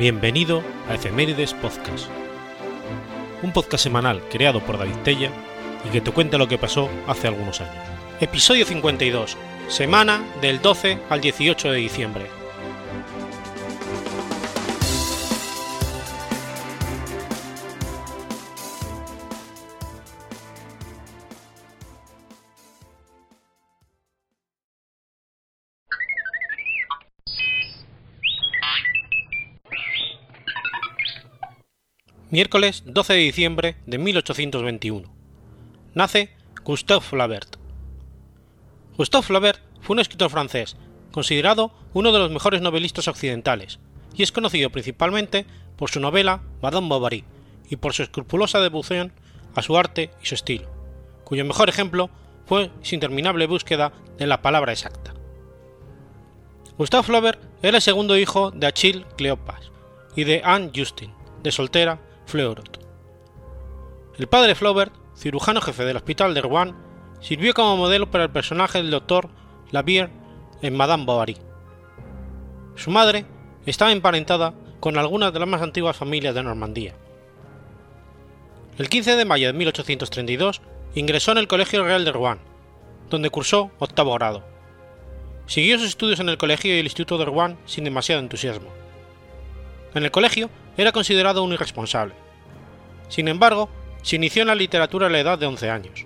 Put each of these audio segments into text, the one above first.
Bienvenido a Efemérides Podcast, un podcast semanal creado por David Tella y que te cuenta lo que pasó hace algunos años. Episodio 52, semana del 12 al 18 de diciembre. Miércoles 12 de diciembre de 1821. Nace Gustave Flaubert. Gustave Flaubert fue un escritor francés, considerado uno de los mejores novelistas occidentales, y es conocido principalmente por su novela Madame Bovary y por su escrupulosa devoción a su arte y su estilo, cuyo mejor ejemplo fue su interminable búsqueda de la palabra exacta. Gustave Flaubert era el segundo hijo de Achille Cleopas y de Anne Justin, de soltera Fleurot. El padre Flaubert, cirujano jefe del hospital de Rouen, sirvió como modelo para el personaje del doctor Lavier en Madame Bovary. Su madre estaba emparentada con algunas de las más antiguas familias de Normandía. El 15 de mayo de 1832 ingresó en el Colegio Real de Rouen, donde cursó octavo grado. Siguió sus estudios en el colegio y el instituto de Rouen sin demasiado entusiasmo. En el colegio era considerado un irresponsable. Sin embargo, se inició en la literatura a la edad de 11 años.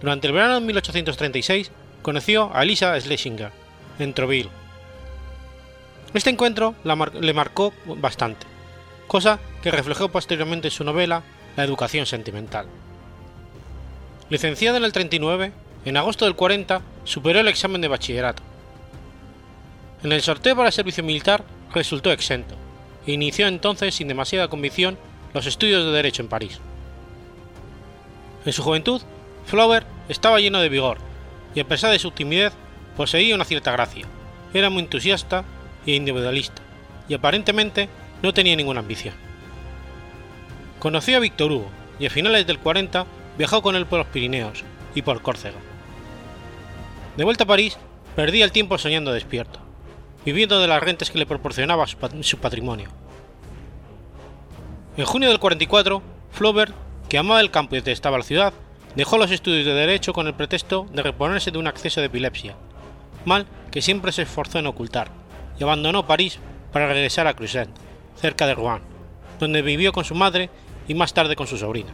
Durante el verano de 1836 conoció a Elisa Schlesinger en Troville. Este encuentro le marcó bastante, cosa que reflejó posteriormente en su novela La educación sentimental. Licenciada en el 39, en agosto del 40 superó el examen de bachillerato. En el sorteo para el servicio militar resultó exento, e inició entonces sin demasiada convicción los estudios de Derecho en París. En su juventud, Flaubert estaba lleno de vigor, y a pesar de su timidez, poseía una cierta gracia, era muy entusiasta e individualista, y aparentemente no tenía ninguna ambición. Conoció a Víctor Hugo, y a finales del 40 viajó con él por los Pirineos y por Córcega. De vuelta a París, perdía el tiempo soñando despierto, viviendo de las rentas que le proporcionaba su patrimonio. En junio del 44, Flaubert, que amaba el campo y detestaba la ciudad, dejó los estudios de Derecho con el pretexto de reponerse de un acceso de epilepsia, mal que siempre se esforzó en ocultar, y abandonó París para regresar a Cruzet, cerca de Rouen, donde vivió con su madre y más tarde con su sobrina.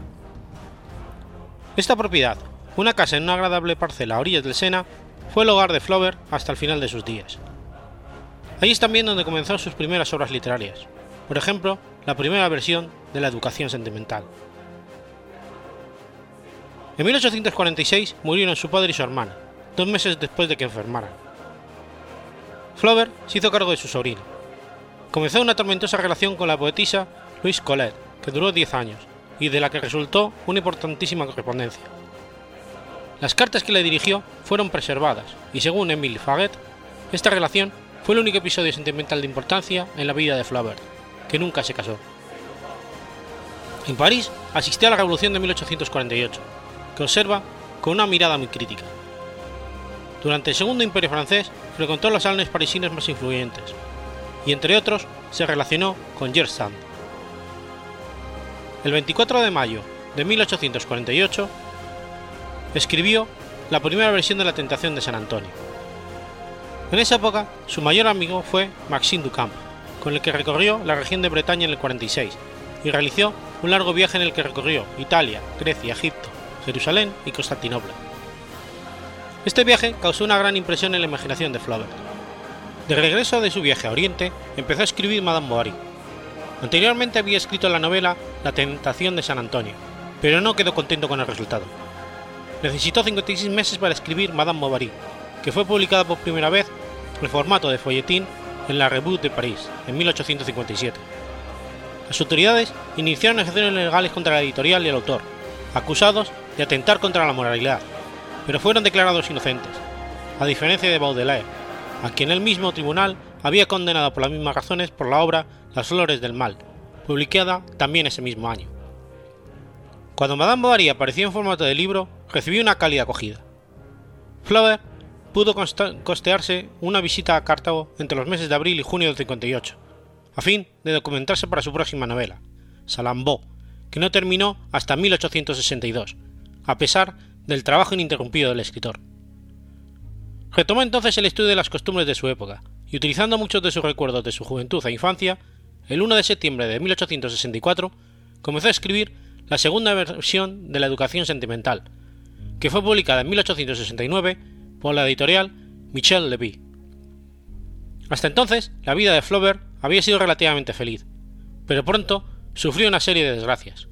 Esta propiedad, una casa en una agradable parcela a orillas del Sena, fue el hogar de Flaubert hasta el final de sus días. Allí es también donde comenzó sus primeras obras literarias, por ejemplo, la primera versión de la educación sentimental. En 1846 murieron su padre y su hermana, dos meses después de que enfermaran. Flaubert se hizo cargo de su sobrino. Comenzó una tormentosa relación con la poetisa Louise Colette, que duró 10 años, y de la que resultó una importantísima correspondencia. Las cartas que le dirigió fueron preservadas, y según Emile Faguet, esta relación fue el único episodio sentimental de importancia en la vida de Flaubert, que nunca se casó. En París asistió a la Revolución de 1848, que observa con una mirada muy crítica. Durante el Segundo Imperio francés frecuentó los salones parisinos más influyentes, y entre otros se relacionó con George Sand. El 24 de mayo de 1848 escribió la primera versión de La Tentación de San Antonio en esa época, su mayor amigo fue Maxime Ducamp, con el que recorrió la región de Bretaña en el 46 y realizó un largo viaje en el que recorrió Italia, Grecia, Egipto, Jerusalén y Constantinopla. Este viaje causó una gran impresión en la imaginación de Flaubert. De regreso de su viaje a Oriente, empezó a escribir Madame Bovary. Anteriormente había escrito la novela La tentación de San Antonio, pero no quedó contento con el resultado. Necesitó 56 meses para escribir Madame Bovary, fue publicada por primera vez en formato de folletín en la Revue de París en 1857. Las autoridades iniciaron acciones legales contra la editorial y el autor, acusados de atentar contra la moralidad, pero fueron declarados inocentes, a diferencia de Baudelaire, a quien el mismo tribunal había condenado por las mismas razones por la obra Las Flores del Mal, publicada también ese mismo año. Cuando Madame Bovary apareció en formato de libro, recibió una cálida acogida. Flaubert pudo costearse una visita a Cartago entre los meses de abril y junio del 58, a fin de documentarse para su próxima novela, Salammbô, que no terminó hasta 1862, a pesar del trabajo ininterrumpido del escritor. Retomó entonces el estudio de las costumbres de su época, y utilizando muchos de sus recuerdos de su juventud e infancia, el 1 de septiembre de 1864 comenzó a escribir la segunda versión de la educación sentimental, que fue publicada en 1869 por la editorial Michel Levy. Hasta entonces, la vida de Flaubert había sido relativamente feliz, pero pronto sufrió una serie de desgracias.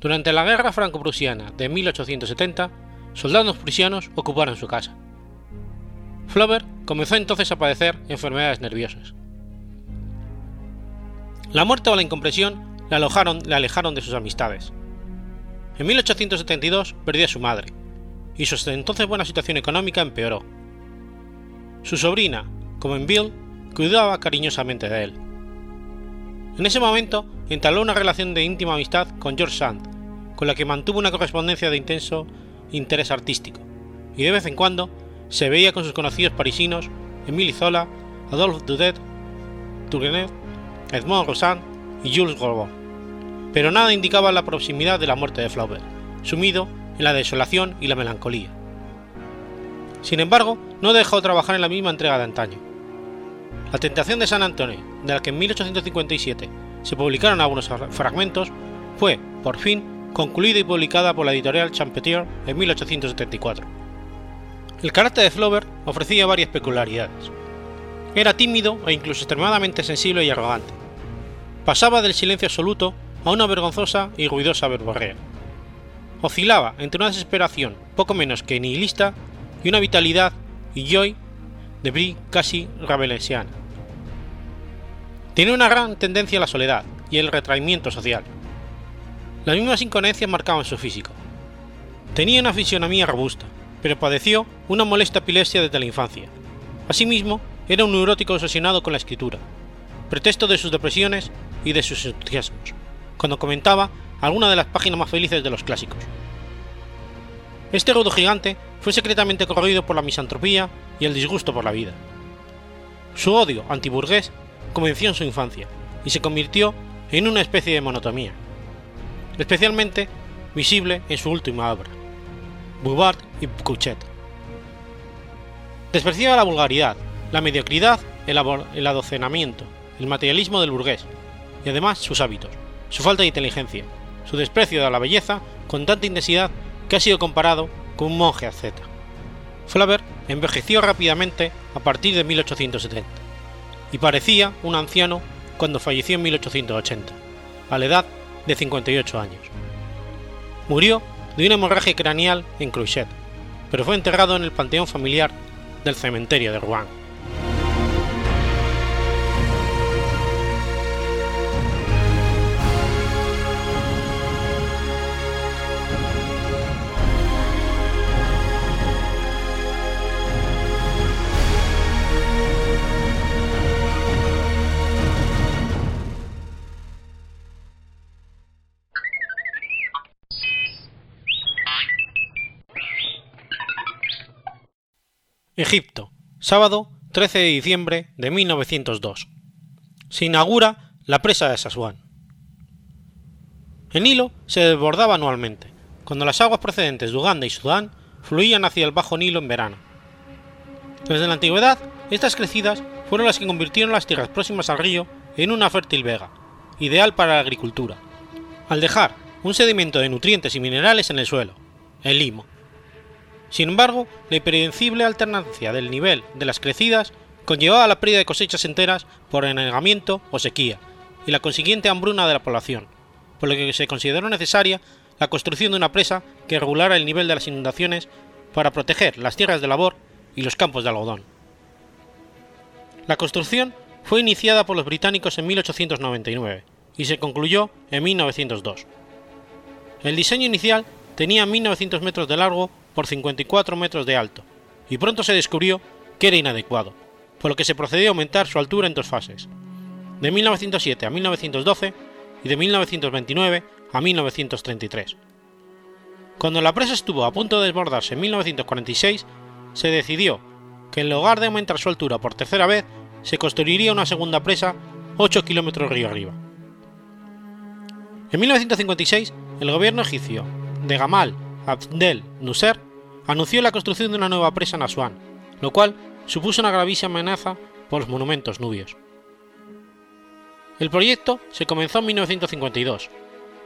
Durante la Guerra Franco-Prusiana de 1870, soldados prusianos ocuparon su casa. Flaubert comenzó entonces a padecer enfermedades nerviosas. La muerte o la incompresión le, alojaron, le alejaron de sus amistades. En 1872 perdió a su madre, y su entonces buena situación económica empeoró. Su sobrina, como en Bill, cuidaba cariñosamente de él. En ese momento entabló una relación de íntima amistad con George Sand, con la que mantuvo una correspondencia de intenso interés artístico, y de vez en cuando se veía con sus conocidos parisinos Émile Zola, Adolphe Dudet, Tourgenet, Edmond Rosan y Jules Gorbon. Pero nada indicaba la proximidad de la muerte de Flaubert, sumido en la desolación y la melancolía. Sin embargo, no dejó de trabajar en la misma entrega de antaño. La tentación de San Antonio, de la que en 1857 se publicaron algunos fragmentos, fue, por fin, concluida y publicada por la editorial Champetier en 1874 el carácter de Flaubert ofrecía varias peculiaridades. Era tímido e incluso extremadamente sensible y arrogante. Pasaba del silencio absoluto a una vergonzosa y ruidosa verborrea. Oscilaba entre una desesperación poco menos que nihilista y una vitalidad y joy de brie casi rabelesiana. Tenía una gran tendencia a la soledad y el retraimiento social. Las mismas incoherencias marcaban su físico. Tenía una fisionomía robusta, pero padeció una molesta epilepsia desde la infancia. Asimismo, era un neurótico obsesionado con la escritura, pretexto de sus depresiones y de sus entusiasmos, cuando comentaba alguna de las páginas más felices de los clásicos. Este rudo gigante fue secretamente corroído por la misantropía y el disgusto por la vida. Su odio antiburgués comenzó en su infancia y se convirtió en una especie de monotomía, especialmente visible en su última obra, Bouvard y Couchet. Despreciaba la vulgaridad, la mediocridad, el, el adocenamiento, el materialismo del burgués, y además sus hábitos, su falta de inteligencia, su desprecio de la belleza con tanta intensidad que ha sido comparado con un monje asceta. Flaubert envejeció rápidamente a partir de 1870 y parecía un anciano cuando falleció en 1880, a la edad de 58 años. Murió de una hemorragia craneal en Cruchet, pero fue enterrado en el panteón familiar del cementerio de Rouen. Egipto, sábado 13 de diciembre de 1902. Se inaugura la presa de Sasuán. El Nilo se desbordaba anualmente, cuando las aguas procedentes de Uganda y Sudán fluían hacia el Bajo Nilo en verano. Desde la antigüedad, estas crecidas fueron las que convirtieron las tierras próximas al río en una fértil vega, ideal para la agricultura, al dejar un sedimento de nutrientes y minerales en el suelo, el limo. Sin embargo, la impredecible alternancia del nivel de las crecidas conllevaba la pérdida de cosechas enteras por anegamiento o sequía y la consiguiente hambruna de la población, por lo que se consideró necesaria la construcción de una presa que regulara el nivel de las inundaciones para proteger las tierras de labor y los campos de algodón. La construcción fue iniciada por los británicos en 1899 y se concluyó en 1902. El diseño inicial tenía 1900 metros de largo por 54 metros de alto, y pronto se descubrió que era inadecuado, por lo que se procedió a aumentar su altura en dos fases, de 1907 a 1912 y de 1929 a 1933. Cuando la presa estuvo a punto de desbordarse en 1946, se decidió que en lugar de aumentar su altura por tercera vez, se construiría una segunda presa 8 kilómetros río arriba. En 1956, el gobierno egipcio de Gamal Abdel Nasser anunció la construcción de una nueva presa en Asuán, lo cual supuso una gravísima amenaza por los monumentos nubios. El proyecto se comenzó en 1952,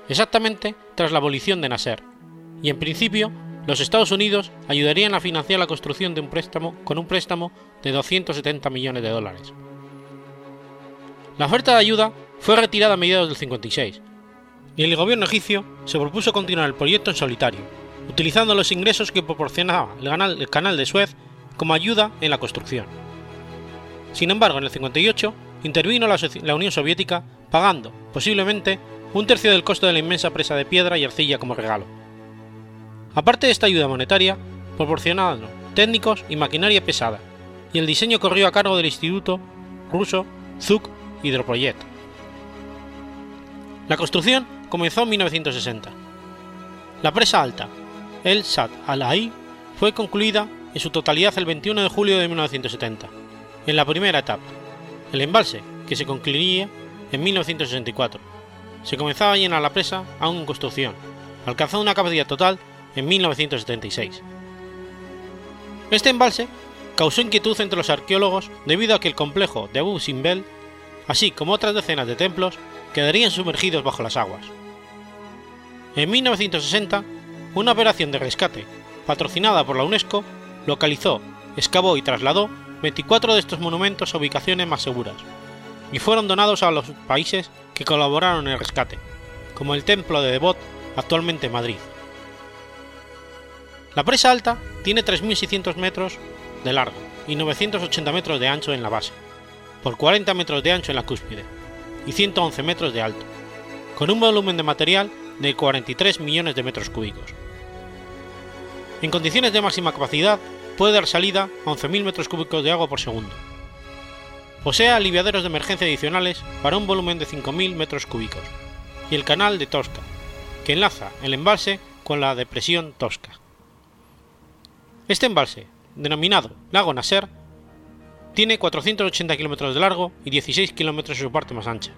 exactamente tras la abolición de Nasser, y en principio los Estados Unidos ayudarían a financiar la construcción de un préstamo con un préstamo de 270 millones de dólares. La oferta de ayuda fue retirada a mediados del 56, y el gobierno egipcio se propuso continuar el proyecto en solitario, utilizando los ingresos que proporcionaba el canal de Suez como ayuda en la construcción. Sin embargo, en el 58 intervino la, Unión Soviética pagando, posiblemente, un tercio del costo de la inmensa presa de piedra y arcilla como regalo. Aparte de esta ayuda monetaria, proporcionaban técnicos y maquinaria pesada, y el diseño corrió a cargo del Instituto ruso Zuk Hydroprojekt. La construcción comenzó en 1960. La presa alta, el Sad al-Ai, fue concluida en su totalidad el 21 de julio de 1970, en la primera etapa. El embalse, que se concluiría en 1964. Se comenzaba a llenar la presa aún en construcción, alcanzando una capacidad total en 1976. Este embalse causó inquietud entre los arqueólogos debido a que el complejo de Abu Simbel, así como otras decenas de templos, quedarían sumergidos bajo las aguas. En 1960, una operación de rescate, patrocinada por la UNESCO, localizó, excavó y trasladó 24 de estos monumentos a ubicaciones más seguras, y fueron donados a los países que colaboraron en el rescate, como el Templo de Devot, actualmente en Madrid. La presa alta tiene 3.600 metros de largo y 980 metros de ancho en la base, por 40 metros de ancho en la cúspide y 111 metros de alto, con un volumen de material de 43 millones de metros cúbicos. En condiciones de máxima capacidad puede dar salida a 11.000 metros cúbicos de agua por segundo. Posee aliviaderos de emergencia adicionales para un volumen de 5.000 metros cúbicos y el canal de Tosca, que enlaza el embalse con la depresión Tosca. Este embalse, denominado Lago Nasser, tiene 480 kilómetros de largo y 16 kilómetros en su parte más ancha.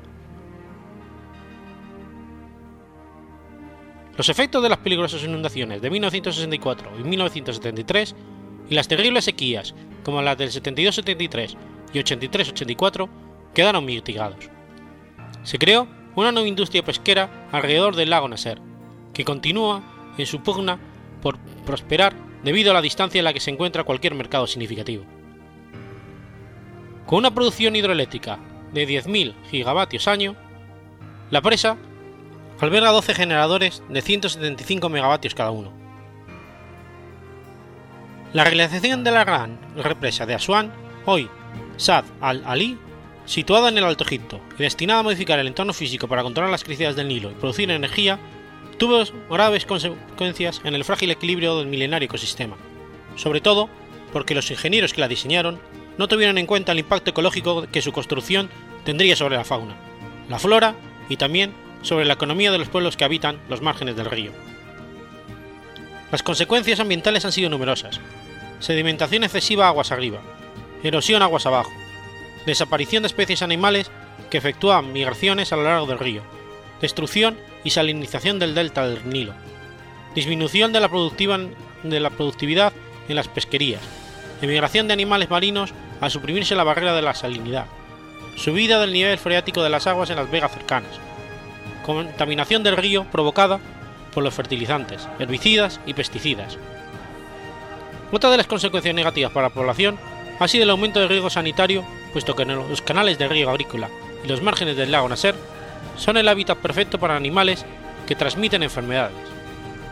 Los efectos de las peligrosas inundaciones de 1964 y 1973 y las terribles sequías como las del 72-73 y 83-84 quedaron mitigados. Se creó una nueva industria pesquera alrededor del lago Nasser, que continúa en su pugna por prosperar debido a la distancia en la que se encuentra cualquier mercado significativo. Con una producción hidroeléctrica de 10.000 gigavatios año, la presa alberga 12 generadores de 175 megavatios cada uno, la realización de la gran represa de Asuán, hoy Sad al-Ali, situada en el Alto Egipto y destinada a modificar el entorno físico para controlar las crecidas del Nilo y producir energía, tuvo graves consecuencias en el frágil equilibrio del milenario ecosistema, sobre todo porque los ingenieros que la diseñaron no tuvieron en cuenta el impacto ecológico que su construcción tendría sobre la fauna, la flora y también sobre la economía de los pueblos que habitan los márgenes del río. Las consecuencias ambientales han sido numerosas. Sedimentación excesiva aguas arriba, erosión aguas abajo, desaparición de especies animales que efectúan migraciones a lo largo del río, destrucción y salinización del delta del Nilo, disminución de la, de la productividad en las pesquerías, emigración de animales marinos al suprimirse la barrera de la salinidad, subida del nivel freático de las aguas en las vegas cercanas, contaminación del río provocada por los fertilizantes, herbicidas y pesticidas. Otra de las consecuencias negativas para la población ha sido el aumento del riesgo sanitario, puesto que los canales de riego agrícola y los márgenes del lago Nasser son el hábitat perfecto para animales que transmiten enfermedades,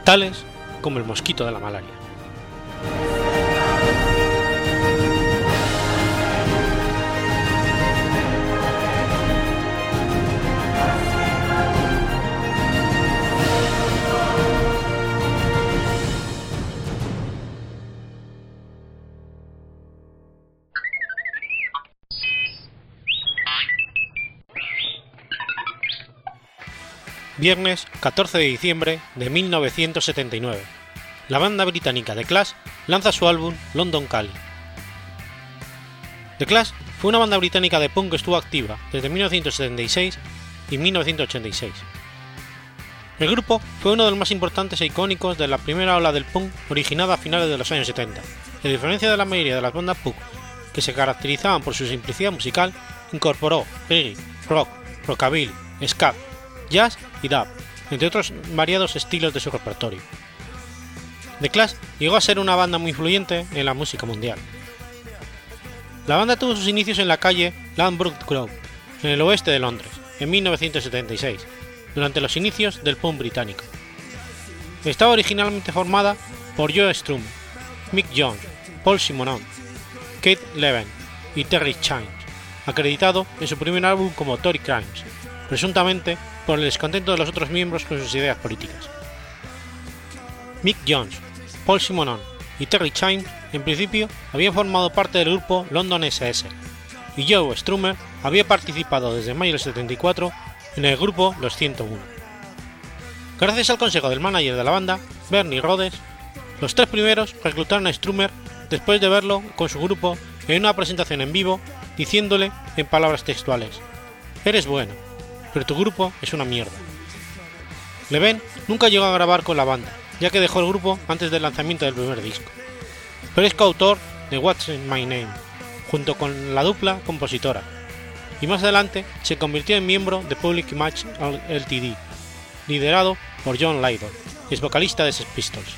tales como el mosquito de la malaria. Viernes 14 de diciembre de 1979. La banda británica The Clash lanza su álbum London Calling. The Clash fue una banda británica de punk que estuvo activa desde 1976 y 1986. El grupo fue uno de los más importantes e icónicos de la primera ola del punk originada a finales de los años 70. a diferencia de la mayoría de las bandas punk que se caracterizaban por su simplicidad musical, incorporó reggae, rock, rockabilly, ska, jazz y dub, entre otros variados estilos de su repertorio. The Clash llegó a ser una banda muy influyente en la música mundial. La banda tuvo sus inicios en la calle Lambrook Grove, en el oeste de Londres, en 1976, durante los inicios del punk británico. Estaba originalmente formada por Joe Strummer, Mick Jones, Paul Simonon, Kate Leven y Terry Chimes, acreditado en su primer álbum como Tory Crimes, presuntamente por el descontento de los otros miembros con sus ideas políticas. Mick Jones, Paul Simonon y Terry Chimes en principio habían formado parte del grupo London SS, y Joe Strummer había participado desde mayo del 74 en el grupo Los 101. Gracias al consejo del manager de la banda, Bernie Rhodes, los tres primeros reclutaron a Strummer después de verlo con su grupo en una presentación en vivo diciéndole en palabras textuales, Eres bueno, pero tu grupo es una mierda. Leven nunca llegó a grabar con la banda, ya que dejó el grupo antes del lanzamiento del primer disco. Pero es coautor de What's in My Name, junto con la dupla compositora, y más adelante se convirtió en miembro de Public Image Ltd, liderado por John Lydon, ex vocalista de Sex Pistols.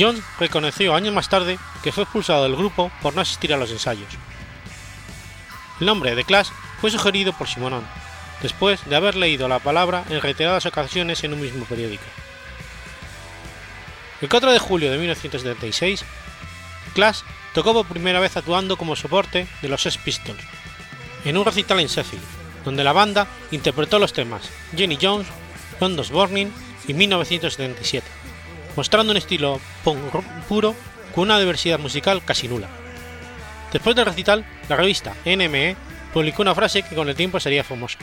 John reconoció años más tarde que fue expulsado del grupo por no asistir a los ensayos. El nombre de Clash fue sugerido por Simonon, después de haber leído la palabra en reiteradas ocasiones en un mismo periódico. El 4 de julio de 1976, Clash tocó por primera vez actuando como soporte de los Sex Pistols, en un recital en Sheffield, donde la banda interpretó los temas Jenny Jones, London's Burning y 1977, mostrando un estilo punk puro con una diversidad musical casi nula. Después del recital, la revista NME publicó una frase que con el tiempo sería famosa.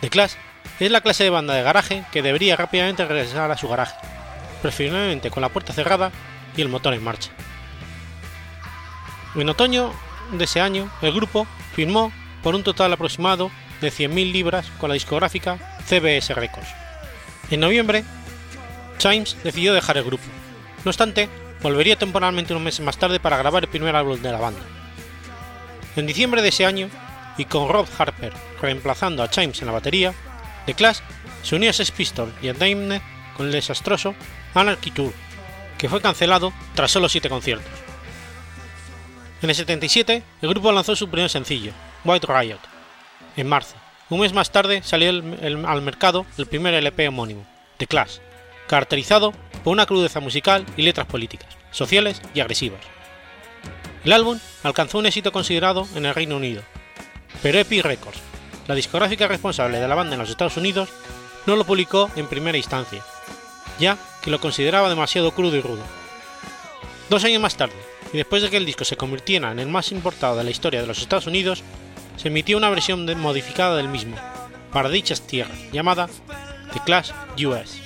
The Clash es la clase de banda de garaje que debería rápidamente regresar a su garaje, preferiblemente con la puerta cerrada y el motor en marcha. En otoño de ese año, el grupo firmó por un total aproximado de 100.000 libras con la discográfica CBS Records. En noviembre, Chimes decidió dejar el grupo. No obstante, volvería temporalmente unos meses más tarde para grabar el primer álbum de la banda. En diciembre de ese año, y con Rob Harper reemplazando a Chimes en la batería, The Clash se unió a Sex y a Daimler con el desastroso Anarchy Tour, que fue cancelado tras solo 7 conciertos. En el 77, el grupo lanzó su primer sencillo, White Riot, en marzo. Un mes más tarde salió al mercado el primer LP homónimo, The Clash, caracterizado por una crudeza musical y letras políticas, sociales y agresivas. El álbum alcanzó un éxito considerado en el Reino Unido, pero Epic Records, la discográfica responsable de la banda en los Estados Unidos, no lo publicó en primera instancia, ya que lo consideraba demasiado crudo y rudo. Dos años más tarde, y después de que el disco se convirtiera en el más importado de la historia de los Estados Unidos, se emitió una versión modificada del mismo, para dichas tierras, llamada The Clash US.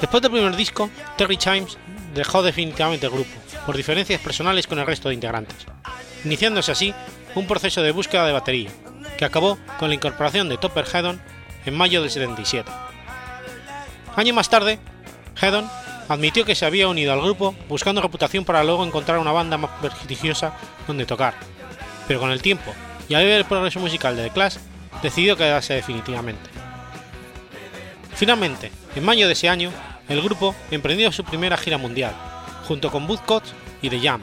Después del primer disco, Terry Chimes dejó definitivamente el grupo, por diferencias personales con el resto de integrantes, iniciándose así un proceso de búsqueda de batería, que acabó con la incorporación de Topper Hedon en mayo del 77. Año más tarde, Hedon admitió que se había unido al grupo buscando reputación para luego encontrar una banda más prestigiosa donde tocar, pero con el tiempo y al ver el progreso musical de The Clash, decidió quedarse definitivamente. Finalmente, en mayo de ese año, el grupo emprendió su primera gira mundial, junto con Woodcots y The Jam,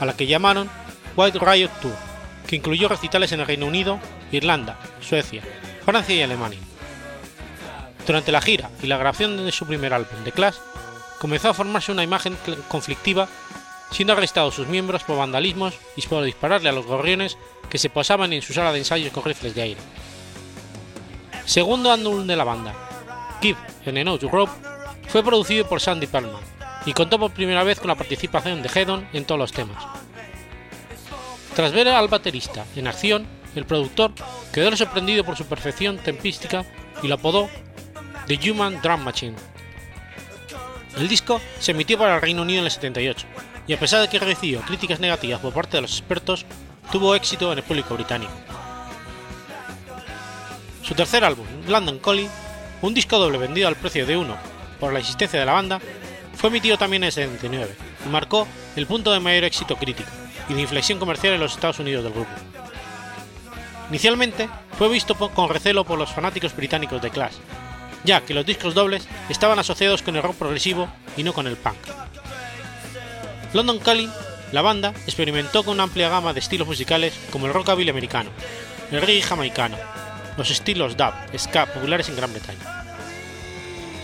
a la que llamaron White Riot Tour, que incluyó recitales en el Reino Unido, Irlanda, Suecia, Francia y Alemania. Durante la gira y la grabación de su primer álbum, The Clash, comenzó a formarse una imagen conflictiva, siendo arrestados sus miembros por vandalismos y por dispararle a los gorriones que se posaban en su sala de ensayos con rifles de aire. Segundo álbum de la banda, Keep en the Nose Rope, fue producido por Sandy Perlman y contó por primera vez con la participación de Hedon en todos los temas. Tras ver al baterista en acción, el productor quedó sorprendido por su perfección tempística y lo apodó The Human Drum Machine el disco se emitió para el Reino Unido en el 78 y a pesar de que recibió críticas negativas por parte de los expertos, tuvo éxito en el público británico. Su tercer álbum, London Calling, un disco doble vendido al precio de uno por la existencia de la banda, fue emitido también en el 79 y marcó el punto de mayor éxito crítico y de inflexión comercial en los Estados Unidos del grupo. Inicialmente fue visto con recelo por los fanáticos británicos de Clash, ya que los discos dobles estaban asociados con el rock progresivo y no con el punk. London Calling, la banda experimentó con una amplia gama de estilos musicales como el rockabilly americano, el reggae jamaicano, los estilos dub, ska populares en Gran Bretaña.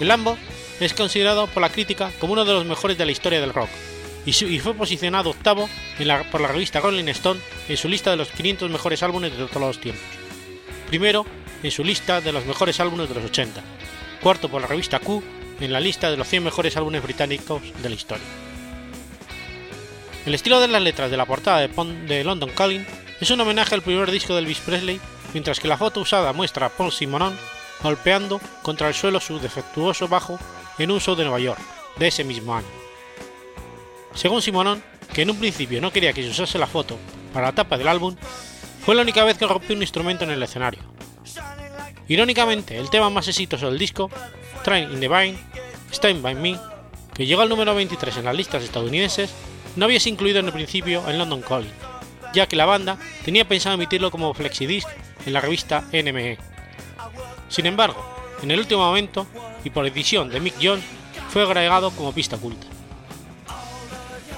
El Lambo es considerado por la crítica como uno de los mejores de la historia del rock y, fue posicionado octavo por la revista Rolling Stone en su lista de los 500 mejores álbumes de todos los tiempos. Primero en su lista de los mejores álbumes de los 80, cuarto por la revista Q en la lista de los 100 mejores álbumes británicos de la historia. El estilo de las letras de la portada de, London Calling es un homenaje al primer disco de Elvis Presley, mientras que la foto usada muestra a Paul Simonon golpeando contra el suelo su defectuoso bajo en un show de Nueva York de ese mismo año. Según Simonon, que en un principio no quería que se usase la foto para la tapa del álbum, fue la única vez que rompió un instrumento en el escenario. Irónicamente, el tema más exitoso del disco, Train in the Vine, Stand By Me, que llegó al número 23 en las listas estadounidenses, no había sido incluido en el principio en London Calling, ya que la banda tenía pensado emitirlo como flexidisc en la revista NME. Sin embargo, en el último momento, y por decisión de Mick Jones, fue agregado como pista oculta.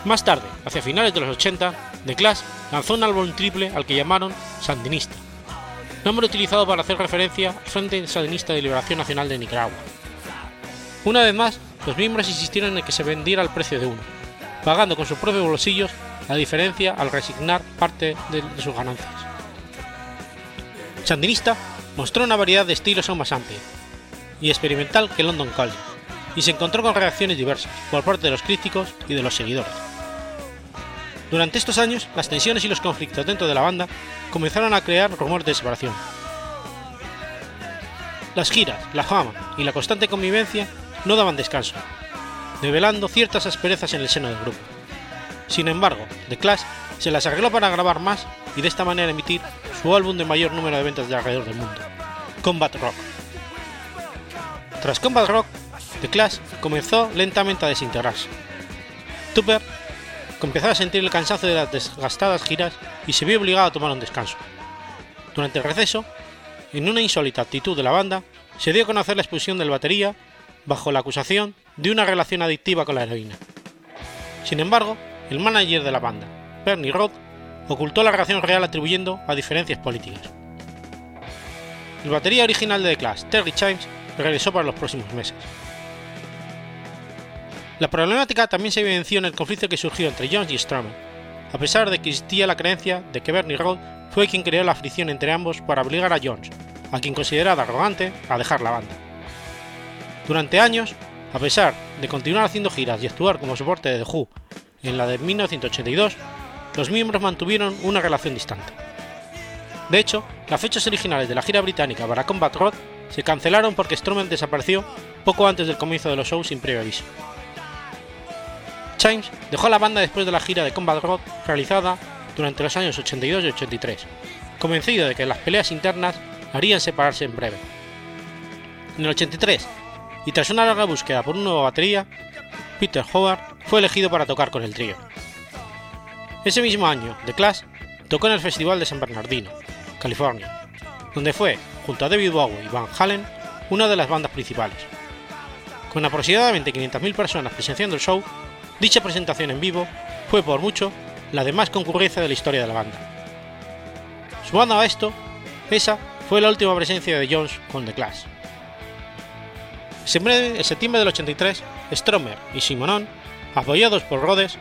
Más tarde, hacia finales de los 80, The Clash lanzó un álbum triple al que llamaron Sandinista, nombre utilizado para hacer referencia al Frente Sandinista de Liberación Nacional de Nicaragua. Una vez más, los miembros insistieron en que se vendiera al precio de uno, pagando con sus propios bolsillos la diferencia al resignar parte de, sus ganancias. Sandinista mostró una variedad de estilos aún más amplia y experimental que London Calling, y se encontró con reacciones diversas por parte de los críticos y de los seguidores. Durante estos años, las tensiones y los conflictos dentro de la banda comenzaron a crear rumores de separación. Las giras, la fama y la constante convivencia no daban descanso, develando ciertas asperezas en el seno del grupo. Sin embargo, The Clash se las arregló para grabar más y de esta manera emitir su álbum de mayor número de ventas de alrededor del mundo, Combat Rock. Tras Combat Rock, The Clash comenzó lentamente a desintegrarse. Tupper empezó a sentir el cansancio de las desgastadas giras y se vio obligado a tomar un descanso. Durante el receso, en una insólita actitud de la banda, se dio a conocer la expulsión del batería bajo la acusación de una relación adictiva con la heroína. Sin embargo, el manager de la banda, Bernie Roth, ocultó la relación real atribuyendo a diferencias políticas. El batería original de The Clash, Terry Chimes, regresó para los próximos meses. La problemática también se evidenció en el conflicto que surgió entre Jones y Strummer, a pesar de que existía la creencia de que Bernie Roth fue quien creó la fricción entre ambos para obligar a Jones, a quien consideraba arrogante, a dejar la banda. Durante años, a pesar de continuar haciendo giras y actuar como soporte de The Who en la de 1982, los miembros mantuvieron una relación distante. De hecho, las fechas originales de la gira británica para Combat Rock se cancelaron porque Strummer desapareció poco antes del comienzo de los shows sin previo aviso. Chimes dejó la banda después de la gira de Combat Rock realizada durante los años 82 y 83, convencido de que las peleas internas harían separarse en breve. En el 83, y tras una larga búsqueda por una nueva batería, Peter Howard fue elegido para tocar con el trío. Ese mismo año, The Clash tocó en el Festival de San Bernardino, California, donde fue, junto a David Bowie y Van Halen, una de las bandas principales. Con aproximadamente 500.000 personas presenciando el show, Dicha presentación en vivo fue por mucho la de más concurrencia de la historia de la banda. Sumando a esto, esa fue la última presencia de Jones con The Clash. En septiembre del 83, Stromer y Simonon, apoyados por Rhodes,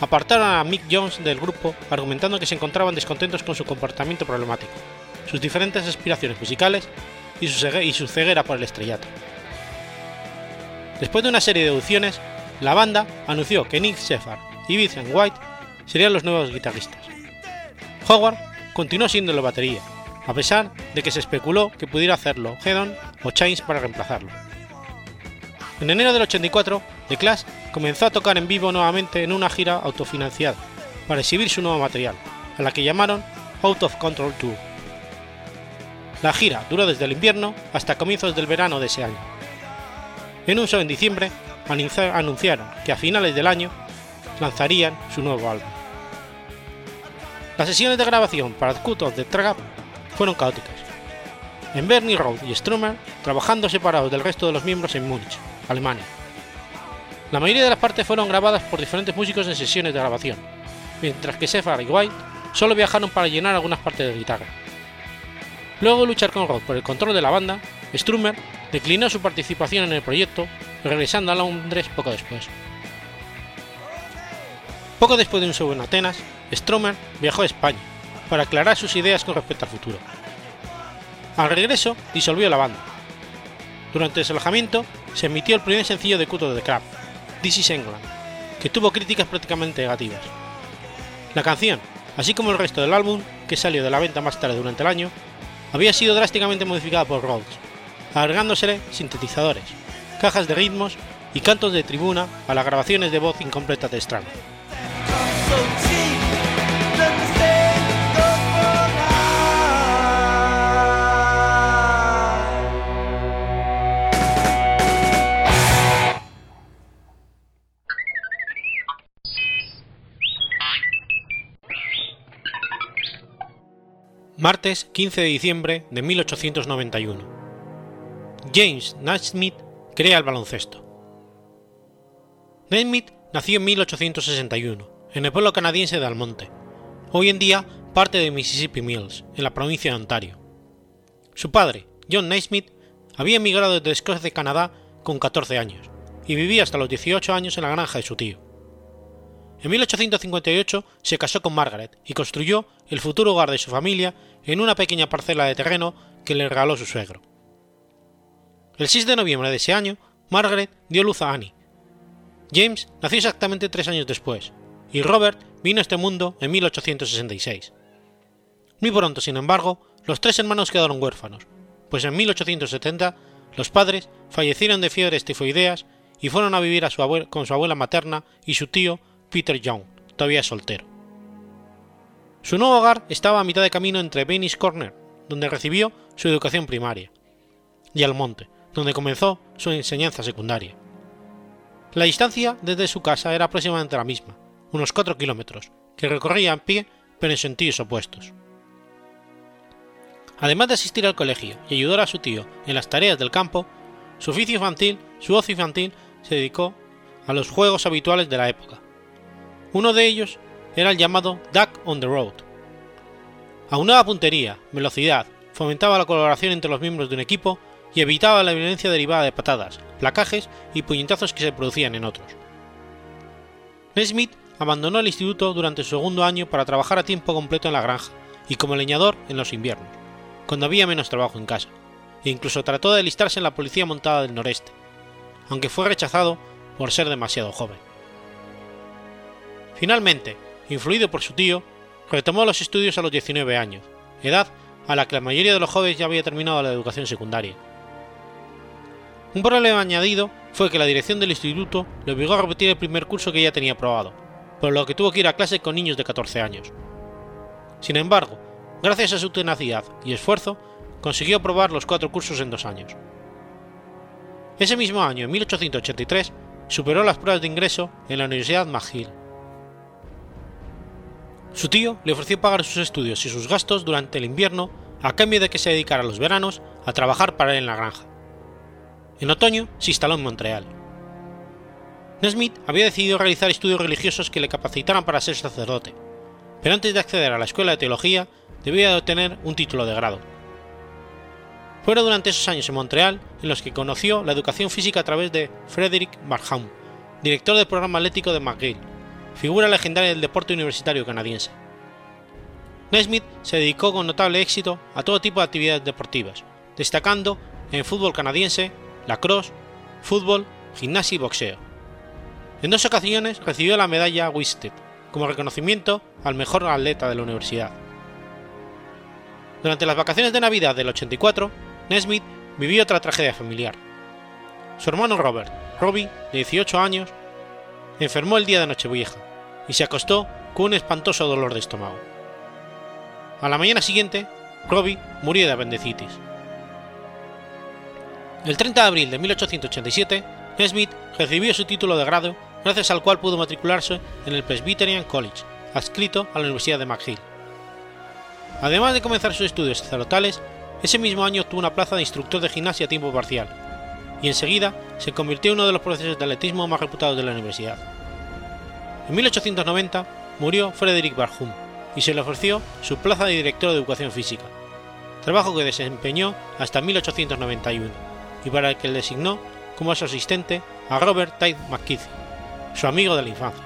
apartaron a Mick Jones del grupo argumentando que se encontraban descontentos con su comportamiento problemático, sus diferentes aspiraciones musicales y su, ceguera por el estrellato. Después de una serie de deducciones, la banda anunció que Nick Shepard y Vincent White serían los nuevos guitarristas. Howard continuó siendo la batería, a pesar de que se especuló que pudiera hacerlo Hedon o Chains para reemplazarlo. En enero del 84, The Clash comenzó a tocar en vivo nuevamente en una gira autofinanciada para exhibir su nuevo material, a la que llamaron Out of Control Tour. La gira duró desde el invierno hasta comienzos del verano de ese año. En un show en diciembre anunciaron que a finales del año lanzarían su nuevo álbum. Las sesiones de grabación para Cut of the Trap fueron caóticas. En Bernie Road y Strummer trabajando separados del resto de los miembros en Múnich, Alemania. La mayoría de las partes fueron grabadas por diferentes músicos en sesiones de grabación, mientras que Sephard y White solo viajaron para llenar algunas partes de guitarra. Luego de luchar con Roth por el control de la banda, Strummer declinó su participación en el proyecto, regresando a Londres poco después. Poco después de un show en Atenas, Strummer viajó a España para aclarar sus ideas con respecto al futuro. Al regreso, disolvió la banda. Durante el alojamiento, se emitió el primer sencillo de Cuto de Crab, This is England, que tuvo críticas prácticamente negativas. La canción, así como el resto del álbum, que salió de la venta más tarde durante el año, había sido drásticamente modificada por Rhodes, agregándosele sintetizadores, cajas de ritmos y cantos de tribuna a las grabaciones de voz incompleta de Strand. Martes 15 de diciembre de 1891. James Naismith crea el baloncesto. Naismith nació en 1861 en el pueblo canadiense de Almonte, hoy en día parte de Mississippi Mills, en la provincia de Ontario. Su padre, John Naismith, había emigrado desde Escocia de Canadá con 14 años y vivía hasta los 18 años en la granja de su tío. En 1858 se casó con Margaret y construyó el futuro hogar de su familia en una pequeña parcela de terreno que le regaló su suegro. El 6 de noviembre de ese año, Margaret dio luz a Annie. James nació exactamente tres años después, y Robert vino a este mundo en 1866. Muy pronto, sin embargo, los tres hermanos quedaron huérfanos, pues en 1870 los padres fallecieron de fiebres tifoideas y fueron a vivir con su abuela materna y su tío Peter Young, todavía soltero. Su nuevo hogar estaba a mitad de camino entre Venice Corner, donde recibió su educación primaria, y Almonte, donde comenzó su enseñanza secundaria. La distancia desde su casa era aproximadamente la misma, unos 4 kilómetros, que recorría a pie pero en sentidos opuestos. Además de asistir al colegio y ayudar a su tío en las tareas del campo, su oficio infantil, su ocio infantil, se dedicó a los juegos habituales de la época, uno de ellos era el llamado Duck on the Road. Aunaba puntería, velocidad, fomentaba la colaboración entre los miembros de un equipo y evitaba la violencia derivada de patadas, placajes y puñetazos que se producían en otros. Nesmith abandonó el instituto durante su segundo año para trabajar a tiempo completo en la granja y como leñador en los inviernos, cuando había menos trabajo en casa, e incluso trató de alistarse en la policía montada del noreste, aunque fue rechazado por ser demasiado joven. Finalmente, influido por su tío, retomó los estudios a los 19 años, edad a la que la mayoría de los jóvenes ya había terminado la educación secundaria. Un problema añadido fue que la dirección del instituto le obligó a repetir el primer curso que ya tenía aprobado, por lo que tuvo que ir a clase con niños de 14 años. Sin embargo, gracias a su tenacidad y esfuerzo, consiguió aprobar los cuatro cursos en dos años. Ese mismo año, en 1883, superó las pruebas de ingreso en la Universidad McGill. Su tío le ofreció pagar sus estudios y sus gastos durante el invierno a cambio de que se dedicara los veranos a trabajar para él en la granja. En otoño se instaló en Montreal. Nesmith había decidido realizar estudios religiosos que le capacitaran para ser sacerdote, pero antes de acceder a la escuela de teología debía de obtener un título de grado. Fueron durante esos años en Montreal en los que conoció la educación física a través de Frederick Barham, director del programa atlético de McGill, figura legendaria del deporte universitario canadiense. Nesmith se dedicó con notable éxito a todo tipo de actividades deportivas, destacando en fútbol canadiense, lacrosse, fútbol, gimnasia y boxeo. En dos ocasiones recibió la medalla Wisted como reconocimiento al mejor atleta de la universidad. Durante las vacaciones de Navidad del 84, Nesmith vivió otra tragedia familiar. Su hermano Robert, Robbie, de 18 años, enfermó el día de Nochevieja y se acostó con un espantoso dolor de estómago. A la mañana siguiente, Robbie murió de apendicitis. El 30 de abril de 1887, Nesmith recibió su título de grado, gracias al cual pudo matricularse en el Presbyterian College, adscrito a la Universidad de McGill. Además de comenzar sus estudios sacerdotales, ese mismo año obtuvo una plaza de instructor de gimnasia a tiempo parcial, y enseguida se convirtió en uno de los profesores de atletismo más reputados de la universidad. En 1890 murió Frederick Barhum y se le ofreció su plaza de director de educación física, trabajo que desempeñó hasta 1891 y para el que le designó como su asistente a Robert Tate McKeith, su amigo de la infancia.